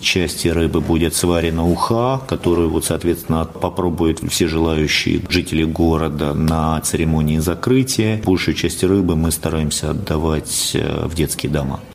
части рыбы будет сварена уха, которую, вот, соответственно, попробуют все желающие жители города на церемонии закрытия. Большую часть рыбы мы стараемся отдавать э, в детские дома.